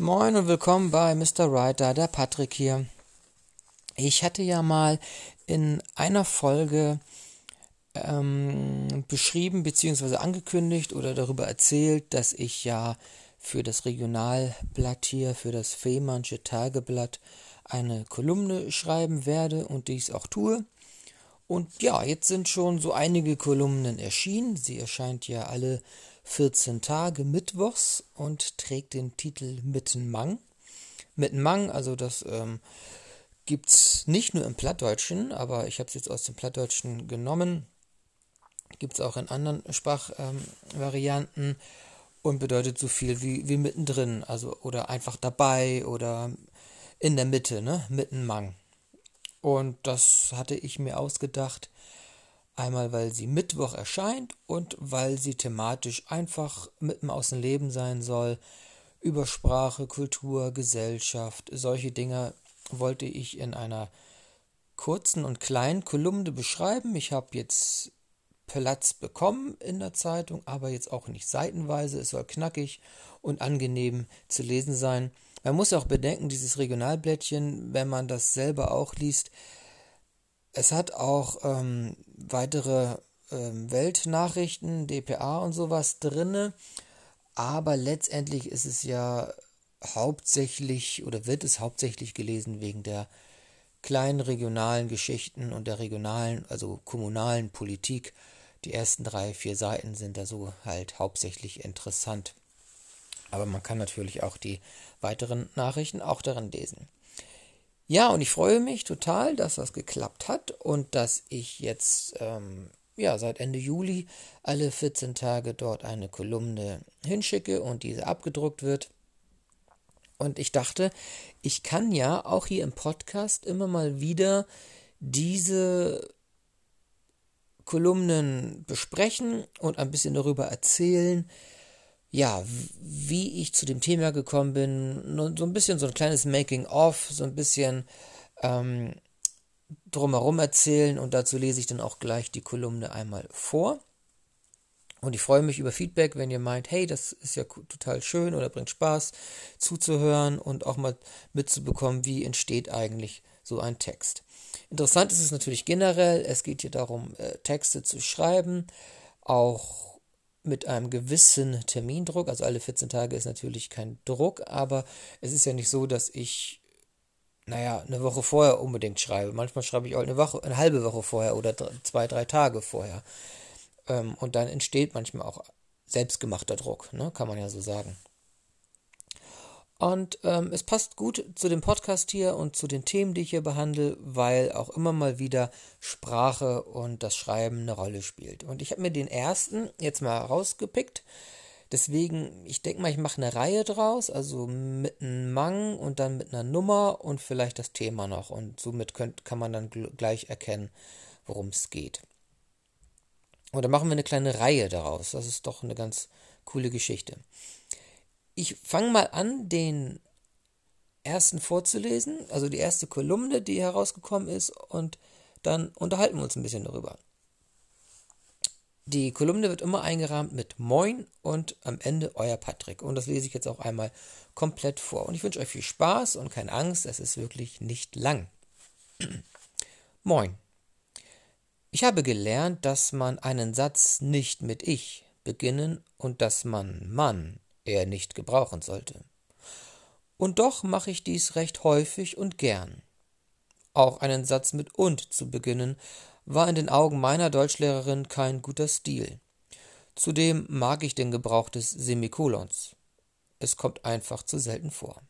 Moin und willkommen bei Mr. Writer, der Patrick hier. Ich hatte ja mal in einer Folge ähm, beschrieben bzw. angekündigt oder darüber erzählt, dass ich ja für das Regionalblatt hier, für das Fehmarnsche Tageblatt, eine Kolumne schreiben werde und dies auch tue. Und ja, jetzt sind schon so einige Kolumnen erschienen. Sie erscheint ja alle 14 Tage mittwochs und trägt den Titel Mittenmang. Mittenmang, also das ähm, gibt es nicht nur im Plattdeutschen, aber ich habe es jetzt aus dem Plattdeutschen genommen. Gibt es auch in anderen Sprachvarianten ähm, und bedeutet so viel wie, wie mittendrin, also oder einfach dabei oder in der Mitte, ne? Mittenmang. Und das hatte ich mir ausgedacht, Einmal, weil sie Mittwoch erscheint und weil sie thematisch einfach mitten aus dem Leben sein soll. Über Sprache, Kultur, Gesellschaft, solche Dinge wollte ich in einer kurzen und kleinen Kolumne beschreiben. Ich habe jetzt Platz bekommen in der Zeitung, aber jetzt auch nicht seitenweise. Es soll knackig und angenehm zu lesen sein. Man muss auch bedenken, dieses Regionalblättchen, wenn man das selber auch liest, es hat auch ähm, weitere ähm, Weltnachrichten, DPA und sowas drinne, aber letztendlich ist es ja hauptsächlich oder wird es hauptsächlich gelesen wegen der kleinen regionalen Geschichten und der regionalen, also kommunalen Politik. Die ersten drei, vier Seiten sind da so halt hauptsächlich interessant. Aber man kann natürlich auch die weiteren Nachrichten auch darin lesen. Ja, und ich freue mich total, dass das geklappt hat und dass ich jetzt ähm, ja seit Ende Juli alle 14 Tage dort eine Kolumne hinschicke und diese abgedruckt wird. Und ich dachte, ich kann ja auch hier im Podcast immer mal wieder diese Kolumnen besprechen und ein bisschen darüber erzählen, ja, wie ich zu dem Thema gekommen bin, so ein bisschen so ein kleines Making-of, so ein bisschen ähm, drumherum erzählen und dazu lese ich dann auch gleich die Kolumne einmal vor. Und ich freue mich über Feedback, wenn ihr meint, hey, das ist ja total schön oder bringt Spaß zuzuhören und auch mal mitzubekommen, wie entsteht eigentlich so ein Text. Interessant ist es natürlich generell, es geht hier darum, äh, Texte zu schreiben, auch mit einem gewissen Termindruck. Also alle 14 Tage ist natürlich kein Druck, aber es ist ja nicht so, dass ich, naja, eine Woche vorher unbedingt schreibe. Manchmal schreibe ich auch eine Woche, eine halbe Woche vorher oder zwei, drei Tage vorher. Ähm, und dann entsteht manchmal auch selbstgemachter Druck, ne? kann man ja so sagen. Und ähm, es passt gut zu dem Podcast hier und zu den Themen, die ich hier behandle, weil auch immer mal wieder Sprache und das Schreiben eine Rolle spielt. Und ich habe mir den ersten jetzt mal rausgepickt. Deswegen, ich denke mal, ich mache eine Reihe draus, also mit einem Mang und dann mit einer Nummer und vielleicht das Thema noch. Und somit könnt, kann man dann gleich erkennen, worum es geht. Dann machen wir eine kleine Reihe daraus. Das ist doch eine ganz coole Geschichte. Ich fange mal an, den ersten vorzulesen, also die erste Kolumne, die herausgekommen ist, und dann unterhalten wir uns ein bisschen darüber. Die Kolumne wird immer eingerahmt mit Moin und am Ende euer Patrick. Und das lese ich jetzt auch einmal komplett vor. Und ich wünsche euch viel Spaß und keine Angst, es ist wirklich nicht lang. Moin. Ich habe gelernt, dass man einen Satz nicht mit ich beginnen und dass man Mann er nicht gebrauchen sollte. Und doch mache ich dies recht häufig und gern. Auch einen Satz mit und zu beginnen, war in den Augen meiner Deutschlehrerin kein guter Stil. Zudem mag ich den Gebrauch des Semikolons. Es kommt einfach zu selten vor.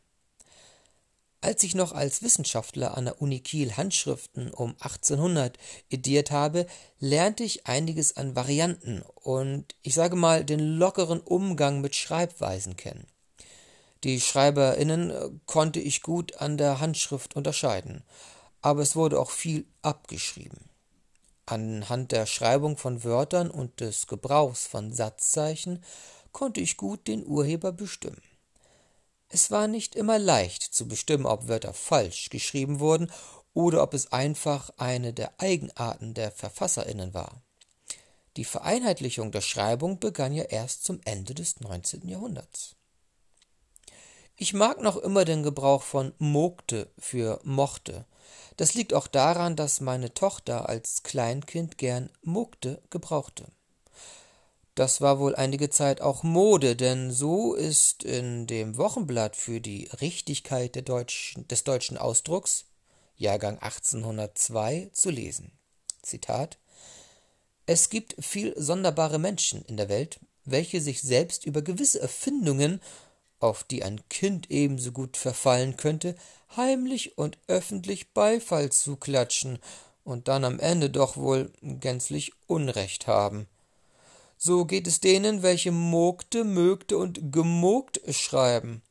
Als ich noch als Wissenschaftler an der Uni Kiel Handschriften um 1800 ediert habe, lernte ich einiges an Varianten und ich sage mal den lockeren Umgang mit Schreibweisen kennen. Die SchreiberInnen äh, konnte ich gut an der Handschrift unterscheiden, aber es wurde auch viel abgeschrieben. Anhand der Schreibung von Wörtern und des Gebrauchs von Satzzeichen konnte ich gut den Urheber bestimmen. Es war nicht immer leicht zu bestimmen, ob Wörter falsch geschrieben wurden oder ob es einfach eine der Eigenarten der Verfasserinnen war. Die Vereinheitlichung der Schreibung begann ja erst zum Ende des 19. Jahrhunderts. Ich mag noch immer den Gebrauch von mogte für mochte. Das liegt auch daran, dass meine Tochter als Kleinkind gern mogte gebrauchte. Das war wohl einige Zeit auch Mode, denn so ist in dem Wochenblatt für die Richtigkeit deutschen, des deutschen Ausdrucks, Jahrgang 1802, zu lesen. Zitat Es gibt viel sonderbare Menschen in der Welt, welche sich selbst über gewisse Erfindungen, auf die ein Kind ebenso gut verfallen könnte, heimlich und öffentlich Beifall zuklatschen und dann am Ende doch wohl gänzlich Unrecht haben. So geht es denen, welche mogte, mögte und gemogt schreiben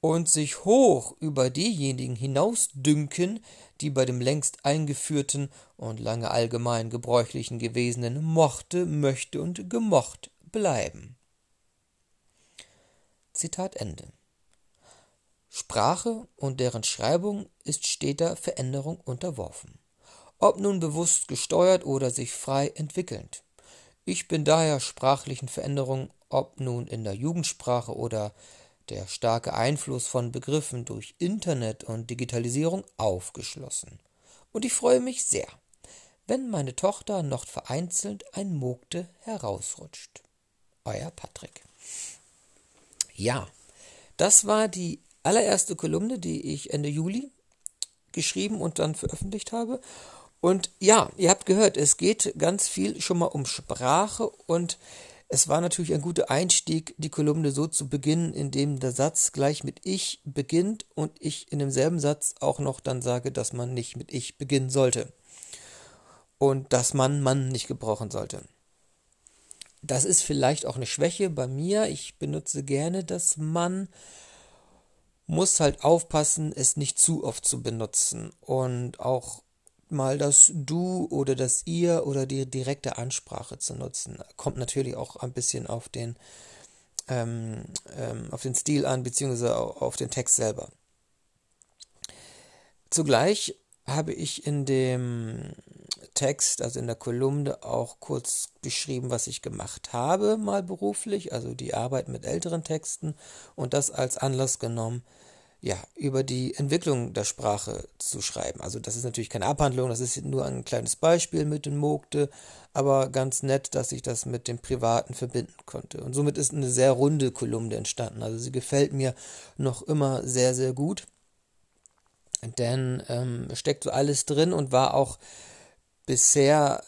und sich hoch über diejenigen hinausdünken, die bei dem längst eingeführten und lange allgemein gebräuchlichen gewesenen mochte, möchte und gemocht bleiben. Zitat Ende. Sprache und deren Schreibung ist steter Veränderung unterworfen, ob nun bewusst gesteuert oder sich frei entwickelnd. Ich bin daher sprachlichen Veränderungen, ob nun in der Jugendsprache oder der starke Einfluss von Begriffen durch Internet und Digitalisierung aufgeschlossen. Und ich freue mich sehr, wenn meine Tochter noch vereinzelt ein Mogte herausrutscht. Euer Patrick. Ja, das war die allererste Kolumne, die ich Ende Juli geschrieben und dann veröffentlicht habe. Und ja, ihr habt gehört, es geht ganz viel schon mal um Sprache und es war natürlich ein guter Einstieg, die Kolumne so zu beginnen, indem der Satz gleich mit ich beginnt und ich in demselben Satz auch noch dann sage, dass man nicht mit ich beginnen sollte. Und dass man Mann nicht gebrauchen sollte. Das ist vielleicht auch eine Schwäche bei mir. Ich benutze gerne das Mann, muss halt aufpassen, es nicht zu oft zu benutzen und auch mal das Du oder das Ihr oder die direkte Ansprache zu nutzen. Kommt natürlich auch ein bisschen auf den, ähm, ähm, auf den Stil an, beziehungsweise auf den Text selber. Zugleich habe ich in dem Text, also in der Kolumne, auch kurz beschrieben, was ich gemacht habe, mal beruflich, also die Arbeit mit älteren Texten und das als Anlass genommen, ja, über die Entwicklung der Sprache zu schreiben. Also das ist natürlich keine Abhandlung, das ist nur ein kleines Beispiel mit den Mogte, aber ganz nett, dass ich das mit dem Privaten verbinden konnte. Und somit ist eine sehr runde Kolumne entstanden. Also sie gefällt mir noch immer sehr, sehr gut. Denn ähm, steckt so alles drin und war auch bisher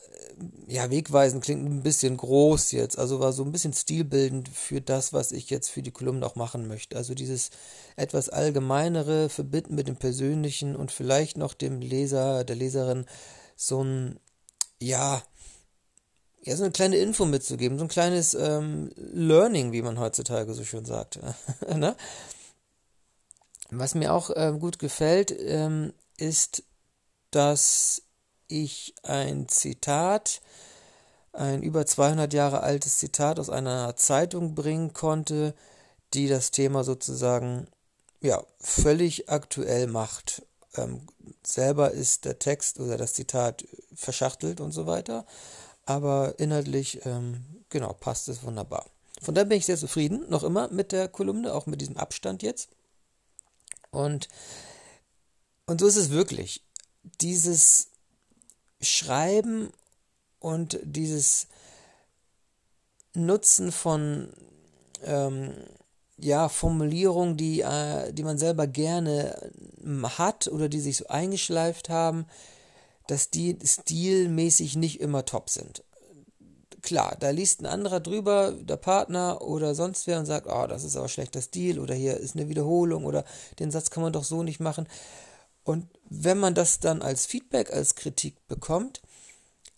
ja, wegweisend klingt ein bisschen groß jetzt, also war so ein bisschen stilbildend für das, was ich jetzt für die Kolumne auch machen möchte. Also dieses etwas allgemeinere verbinden mit dem Persönlichen und vielleicht noch dem Leser, der Leserin so ein, ja, ja, so eine kleine Info mitzugeben, so ein kleines ähm, Learning, wie man heutzutage so schön sagt. ne? Was mir auch äh, gut gefällt, ähm, ist, dass ich ein Zitat, ein über 200 Jahre altes Zitat aus einer Zeitung bringen konnte, die das Thema sozusagen ja völlig aktuell macht. Ähm, selber ist der Text oder das Zitat verschachtelt und so weiter, aber inhaltlich ähm, genau passt es wunderbar. Von daher bin ich sehr zufrieden, noch immer mit der Kolumne, auch mit diesem Abstand jetzt. Und, und so ist es wirklich. Dieses Schreiben und dieses Nutzen von ähm, ja, Formulierungen, die, äh, die man selber gerne ähm, hat oder die sich so eingeschleift haben, dass die stilmäßig nicht immer top sind. Klar, da liest ein anderer drüber, der Partner oder sonst wer und sagt, oh, das ist aber schlechter Stil oder hier ist eine Wiederholung oder den Satz kann man doch so nicht machen. Und wenn man das dann als Feedback, als Kritik bekommt,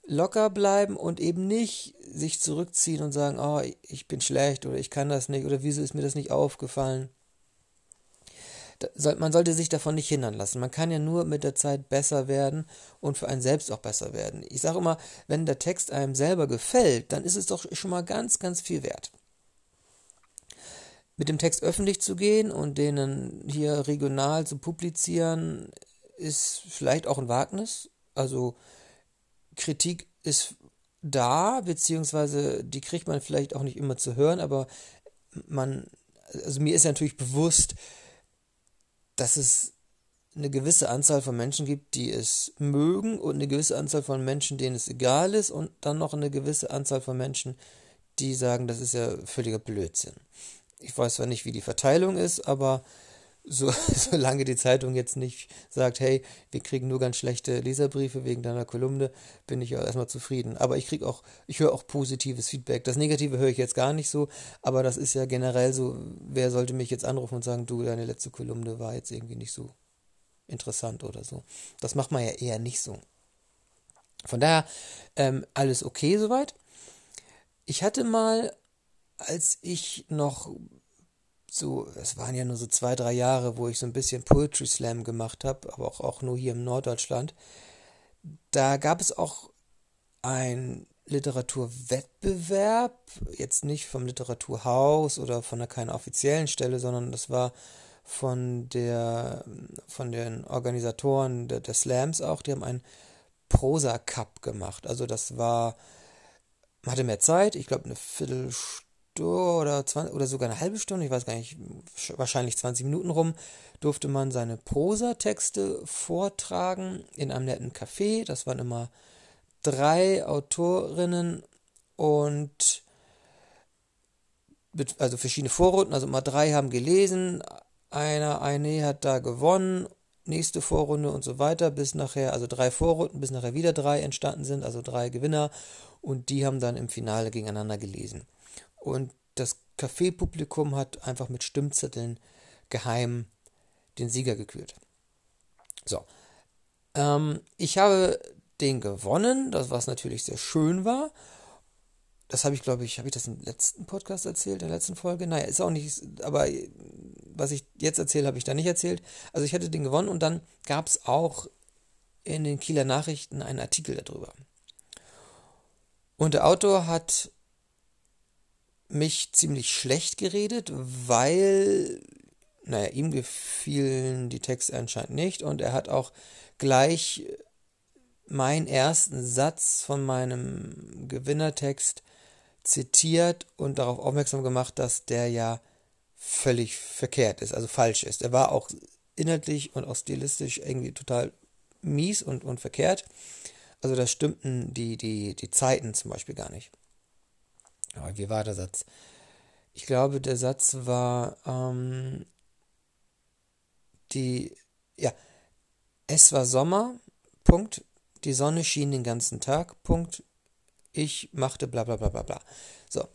locker bleiben und eben nicht sich zurückziehen und sagen, oh, ich bin schlecht oder ich kann das nicht oder wieso ist mir das nicht aufgefallen. Man sollte sich davon nicht hindern lassen. Man kann ja nur mit der Zeit besser werden und für einen selbst auch besser werden. Ich sage immer, wenn der Text einem selber gefällt, dann ist es doch schon mal ganz, ganz viel wert. Mit dem Text öffentlich zu gehen und den hier regional zu publizieren, ist vielleicht auch ein Wagnis. Also Kritik ist da, beziehungsweise die kriegt man vielleicht auch nicht immer zu hören, aber man also mir ist natürlich bewusst, dass es eine gewisse Anzahl von Menschen gibt, die es mögen und eine gewisse Anzahl von Menschen, denen es egal ist und dann noch eine gewisse Anzahl von Menschen, die sagen, das ist ja völliger Blödsinn. Ich weiß zwar nicht, wie die Verteilung ist, aber so, solange die Zeitung jetzt nicht sagt, hey, wir kriegen nur ganz schlechte Leserbriefe wegen deiner Kolumne, bin ich ja erstmal zufrieden. Aber ich kriege auch, ich höre auch positives Feedback. Das Negative höre ich jetzt gar nicht so, aber das ist ja generell so, wer sollte mich jetzt anrufen und sagen, du, deine letzte Kolumne war jetzt irgendwie nicht so interessant oder so. Das macht man ja eher nicht so. Von daher, ähm, alles okay soweit. Ich hatte mal, als ich noch so, es waren ja nur so zwei, drei Jahre, wo ich so ein bisschen Poetry Slam gemacht habe, aber auch, auch nur hier im Norddeutschland. Da gab es auch ein Literaturwettbewerb, jetzt nicht vom Literaturhaus oder von einer keiner offiziellen Stelle, sondern das war von der von den Organisatoren der, der Slams auch, die haben einen Prosa Cup gemacht. Also das war man hatte mehr Zeit, ich glaube eine Viertelstunde oder, 20, oder sogar eine halbe Stunde, ich weiß gar nicht, wahrscheinlich 20 Minuten rum, durfte man seine Prosatexte vortragen in einem netten Café. Das waren immer drei Autorinnen und also verschiedene Vorrunden, also immer drei haben gelesen, einer, eine hat da gewonnen, nächste Vorrunde und so weiter, bis nachher, also drei Vorrunden, bis nachher wieder drei entstanden sind, also drei Gewinner und die haben dann im Finale gegeneinander gelesen. Und das Café-Publikum hat einfach mit Stimmzetteln geheim den Sieger gekürt. So. Ähm, ich habe den gewonnen, das was natürlich sehr schön war. Das habe ich, glaube ich, habe ich das im letzten Podcast erzählt, in der letzten Folge? Naja, ist auch nicht, aber was ich jetzt erzähle, habe ich da nicht erzählt. Also ich hatte den gewonnen und dann gab es auch in den Kieler Nachrichten einen Artikel darüber. Und der Autor hat mich ziemlich schlecht geredet, weil, naja, ihm gefielen die Texte anscheinend nicht und er hat auch gleich meinen ersten Satz von meinem Gewinnertext zitiert und darauf aufmerksam gemacht, dass der ja völlig verkehrt ist, also falsch ist. Er war auch inhaltlich und auch stilistisch irgendwie total mies und, und verkehrt. Also da stimmten die, die, die Zeiten zum Beispiel gar nicht. Aber wie war der Satz? Ich glaube, der Satz war, ähm, die, ja, es war Sommer, Punkt, die Sonne schien den ganzen Tag, Punkt, ich machte bla bla bla bla bla. So.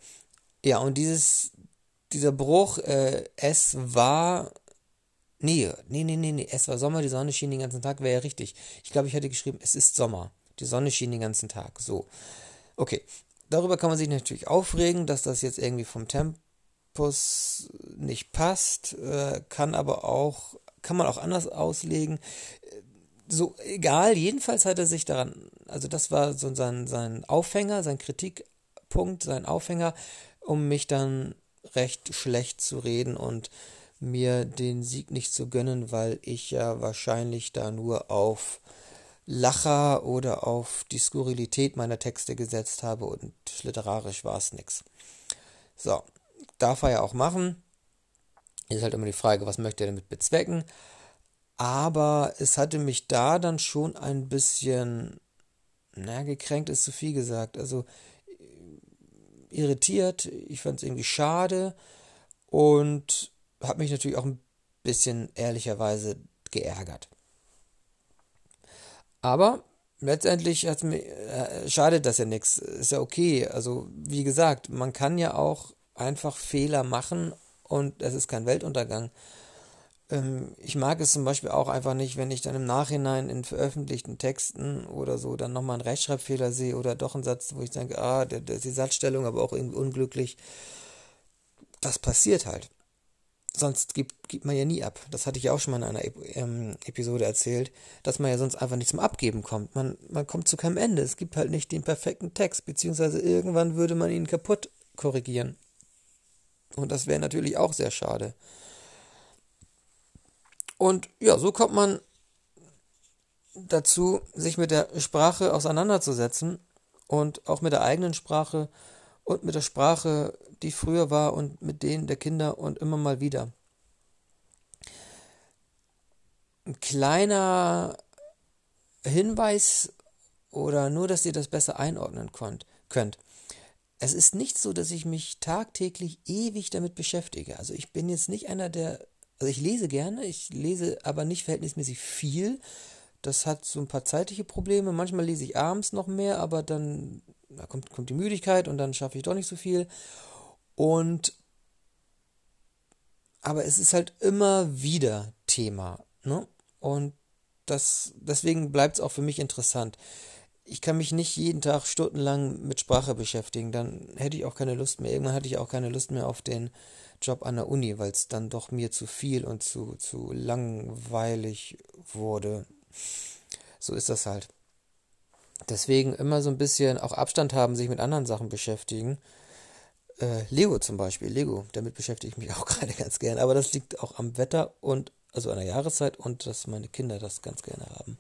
Ja, und dieses, dieser Bruch, äh, es war, nee, nee, nee, nee, nee, es war Sommer, die Sonne schien den ganzen Tag, wäre ja richtig. Ich glaube, ich hätte geschrieben, es ist Sommer, die Sonne schien den ganzen Tag, so. Okay, Darüber kann man sich natürlich aufregen, dass das jetzt irgendwie vom Tempus nicht passt, äh, kann aber auch, kann man auch anders auslegen. So, egal, jedenfalls hat er sich daran, also das war so sein, sein Aufhänger, sein Kritikpunkt, sein Aufhänger, um mich dann recht schlecht zu reden und mir den Sieg nicht zu gönnen, weil ich ja wahrscheinlich da nur auf Lacher oder auf die Skurrilität meiner Texte gesetzt habe und literarisch war es nix. So, darf er ja auch machen. Ist halt immer die Frage, was möchte er damit bezwecken. Aber es hatte mich da dann schon ein bisschen, na, gekränkt ist zu viel gesagt. Also irritiert, ich fand es irgendwie schade und habe mich natürlich auch ein bisschen ehrlicherweise geärgert. Aber letztendlich mir, äh, schadet das ja nichts. Ist ja okay. Also, wie gesagt, man kann ja auch einfach Fehler machen und es ist kein Weltuntergang. Ähm, ich mag es zum Beispiel auch einfach nicht, wenn ich dann im Nachhinein in veröffentlichten Texten oder so dann nochmal einen Rechtschreibfehler sehe oder doch einen Satz, wo ich denke, ah, der ist die Satzstellung aber auch irgendwie unglücklich. Das passiert halt sonst gibt, gibt man ja nie ab. Das hatte ich auch schon mal in einer ähm, Episode erzählt, dass man ja sonst einfach nicht zum Abgeben kommt. Man, man kommt zu keinem Ende. Es gibt halt nicht den perfekten Text, beziehungsweise irgendwann würde man ihn kaputt korrigieren. Und das wäre natürlich auch sehr schade. Und ja, so kommt man dazu, sich mit der Sprache auseinanderzusetzen und auch mit der eigenen Sprache und mit der Sprache, die früher war und mit denen der Kinder und immer mal wieder. Ein kleiner Hinweis oder nur, dass ihr das besser einordnen könnt. Es ist nicht so, dass ich mich tagtäglich ewig damit beschäftige. Also ich bin jetzt nicht einer, der, also ich lese gerne, ich lese aber nicht verhältnismäßig viel. Das hat so ein paar zeitliche Probleme. Manchmal lese ich abends noch mehr, aber dann da kommt, kommt die Müdigkeit und dann schaffe ich doch nicht so viel. Und aber es ist halt immer wieder Thema. Ne? Und das, deswegen bleibt es auch für mich interessant. Ich kann mich nicht jeden Tag stundenlang mit Sprache beschäftigen, dann hätte ich auch keine Lust mehr. Irgendwann hatte ich auch keine Lust mehr auf den Job an der Uni, weil es dann doch mir zu viel und zu, zu langweilig wurde. So ist das halt. Deswegen immer so ein bisschen auch Abstand haben, sich mit anderen Sachen beschäftigen. Äh, Lego zum Beispiel, Lego, damit beschäftige ich mich auch gerade ganz gern. Aber das liegt auch am Wetter und also an der Jahreszeit und dass meine Kinder das ganz gerne haben.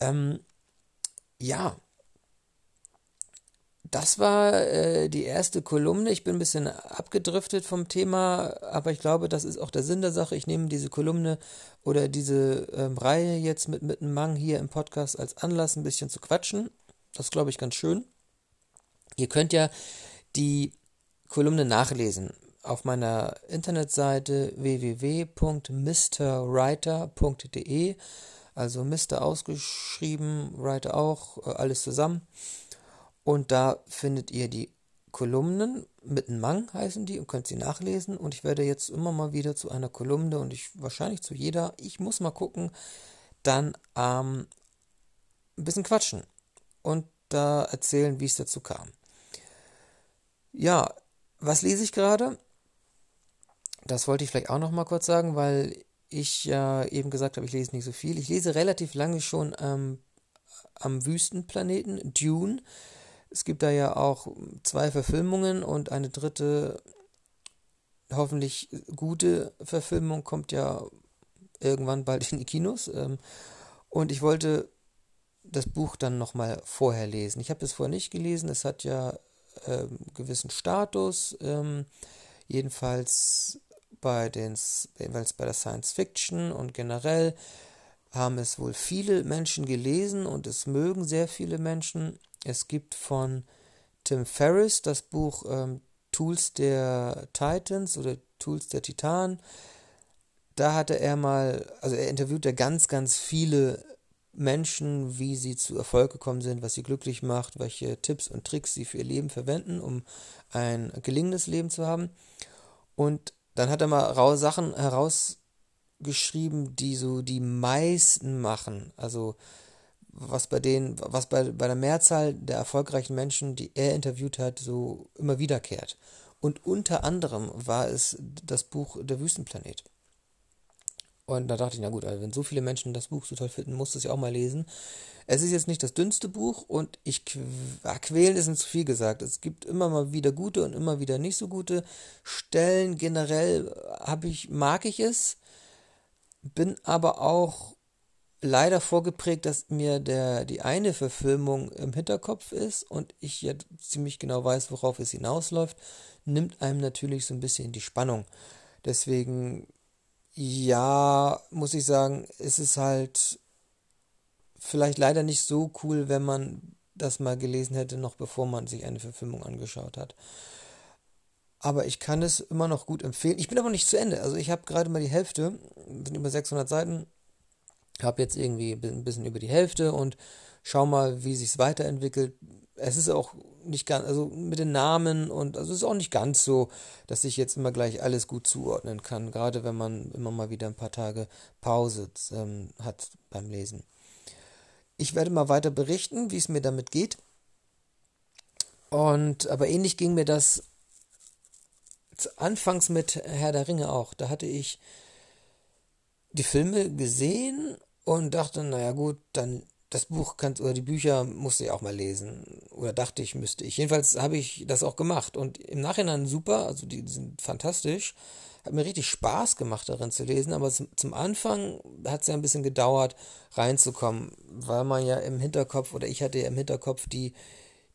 Ähm, ja, das war äh, die erste Kolumne. Ich bin ein bisschen abgedriftet vom Thema, aber ich glaube, das ist auch der Sinn der Sache. Ich nehme diese Kolumne oder diese ähm, Reihe jetzt mit, mit einem Mang hier im Podcast als Anlass, ein bisschen zu quatschen. Das glaube ich, ganz schön. Ihr könnt ja die Kolumne nachlesen auf meiner Internetseite www.mrwriter.de. Also Mr. ausgeschrieben, Writer auch, äh, alles zusammen. Und da findet ihr die Kolumnen mit einem Mang heißen die und könnt sie nachlesen. Und ich werde jetzt immer mal wieder zu einer Kolumne und ich wahrscheinlich zu jeder, ich muss mal gucken, dann ähm, ein bisschen quatschen und da erzählen, wie es dazu kam. Ja, was lese ich gerade? Das wollte ich vielleicht auch noch mal kurz sagen, weil ich ja eben gesagt habe, ich lese nicht so viel. Ich lese relativ lange schon ähm, am Wüstenplaneten Dune. Es gibt da ja auch zwei Verfilmungen und eine dritte, hoffentlich gute Verfilmung kommt ja irgendwann bald in die Kinos. Ähm, und ich wollte das Buch dann nochmal vorher lesen. Ich habe es vorher nicht gelesen. Es hat ja ähm, gewissen Status. Ähm, jedenfalls bei den jedenfalls bei der Science Fiction und generell haben es wohl viele Menschen gelesen und es mögen sehr viele Menschen. Es gibt von Tim Ferriss das Buch ähm, Tools der Titans oder Tools der Titanen. Da hatte er mal, also er interviewt ja ganz, ganz viele Menschen, wie sie zu Erfolg gekommen sind, was sie glücklich macht, welche Tipps und Tricks sie für ihr Leben verwenden, um ein gelingendes Leben zu haben. Und dann hat er mal raue Sachen herausgeschrieben, die so die meisten machen. Also was bei denen, was bei, bei der Mehrzahl der erfolgreichen Menschen, die er interviewt hat, so immer wiederkehrt. Und unter anderem war es das Buch Der Wüstenplanet. Und da dachte ich, na gut, also wenn so viele Menschen das Buch so toll finden, muss es ja auch mal lesen. Es ist jetzt nicht das dünnste Buch und ich ah, quälen ist nicht zu viel gesagt. Es gibt immer mal wieder gute und immer wieder nicht so gute Stellen. Generell habe ich, mag ich es, bin aber auch leider vorgeprägt, dass mir der, die eine Verfilmung im Hinterkopf ist und ich ja ziemlich genau weiß, worauf es hinausläuft, nimmt einem natürlich so ein bisschen die Spannung. Deswegen, ja, muss ich sagen, es ist halt vielleicht leider nicht so cool, wenn man das mal gelesen hätte, noch bevor man sich eine Verfilmung angeschaut hat. Aber ich kann es immer noch gut empfehlen. Ich bin aber nicht zu Ende. Also ich habe gerade mal die Hälfte, sind über 600 Seiten, habe jetzt irgendwie ein bisschen über die Hälfte und schau mal, wie sich es weiterentwickelt. Es ist auch nicht ganz, also mit den Namen und also es ist auch nicht ganz so, dass ich jetzt immer gleich alles gut zuordnen kann, gerade wenn man immer mal wieder ein paar Tage Pause ähm, hat beim Lesen. Ich werde mal weiter berichten, wie es mir damit geht. Und aber ähnlich ging mir das anfangs mit Herr der Ringe auch. Da hatte ich die Filme gesehen und dachte, naja gut, dann das Buch kannst oder die Bücher musste ich auch mal lesen. Oder dachte ich müsste ich. Jedenfalls habe ich das auch gemacht. Und im Nachhinein super, also die sind fantastisch. Hat mir richtig Spaß gemacht darin zu lesen, aber zum, zum Anfang hat es ja ein bisschen gedauert reinzukommen, weil man ja im Hinterkopf oder ich hatte ja im Hinterkopf die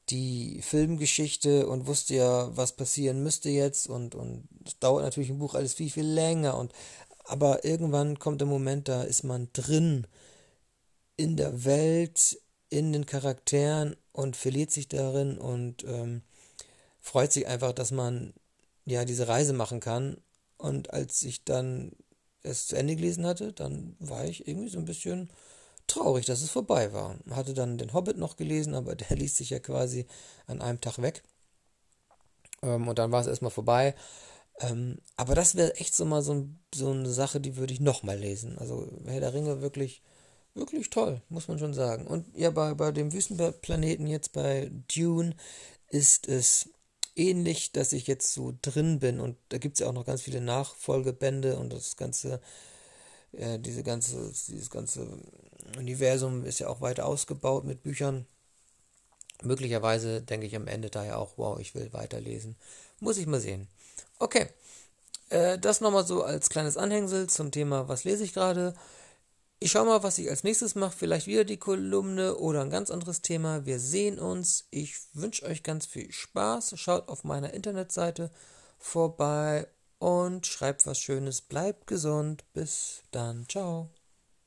die Filmgeschichte und wusste ja, was passieren müsste jetzt. Und und dauert natürlich im Buch alles viel viel länger. Und aber irgendwann kommt der Moment, da ist man drin in der Welt, in den Charakteren und verliert sich darin und ähm, freut sich einfach, dass man ja diese Reise machen kann. Und als ich dann es zu Ende gelesen hatte, dann war ich irgendwie so ein bisschen traurig, dass es vorbei war. Hatte dann den Hobbit noch gelesen, aber der ließ sich ja quasi an einem Tag weg. Ähm, und dann war es erstmal vorbei. Ähm, aber das wäre echt so mal so, so eine Sache, die würde ich nochmal lesen. Also Herr der Ringe wirklich, wirklich toll, muss man schon sagen. Und ja, bei, bei dem Wüstenplaneten jetzt bei Dune ist es ähnlich, dass ich jetzt so drin bin und da gibt es ja auch noch ganz viele Nachfolgebände und das ganze, äh, diese ganze, dieses ganze Universum ist ja auch weiter ausgebaut mit Büchern. Möglicherweise denke ich am Ende daher auch, wow, ich will weiterlesen. Muss ich mal sehen. Okay, äh, das nochmal so als kleines Anhängsel zum Thema, was lese ich gerade. Ich schaue mal, was ich als nächstes mache. Vielleicht wieder die Kolumne oder ein ganz anderes Thema. Wir sehen uns. Ich wünsche euch ganz viel Spaß. Schaut auf meiner Internetseite vorbei und schreibt was Schönes. Bleibt gesund. Bis dann. Ciao.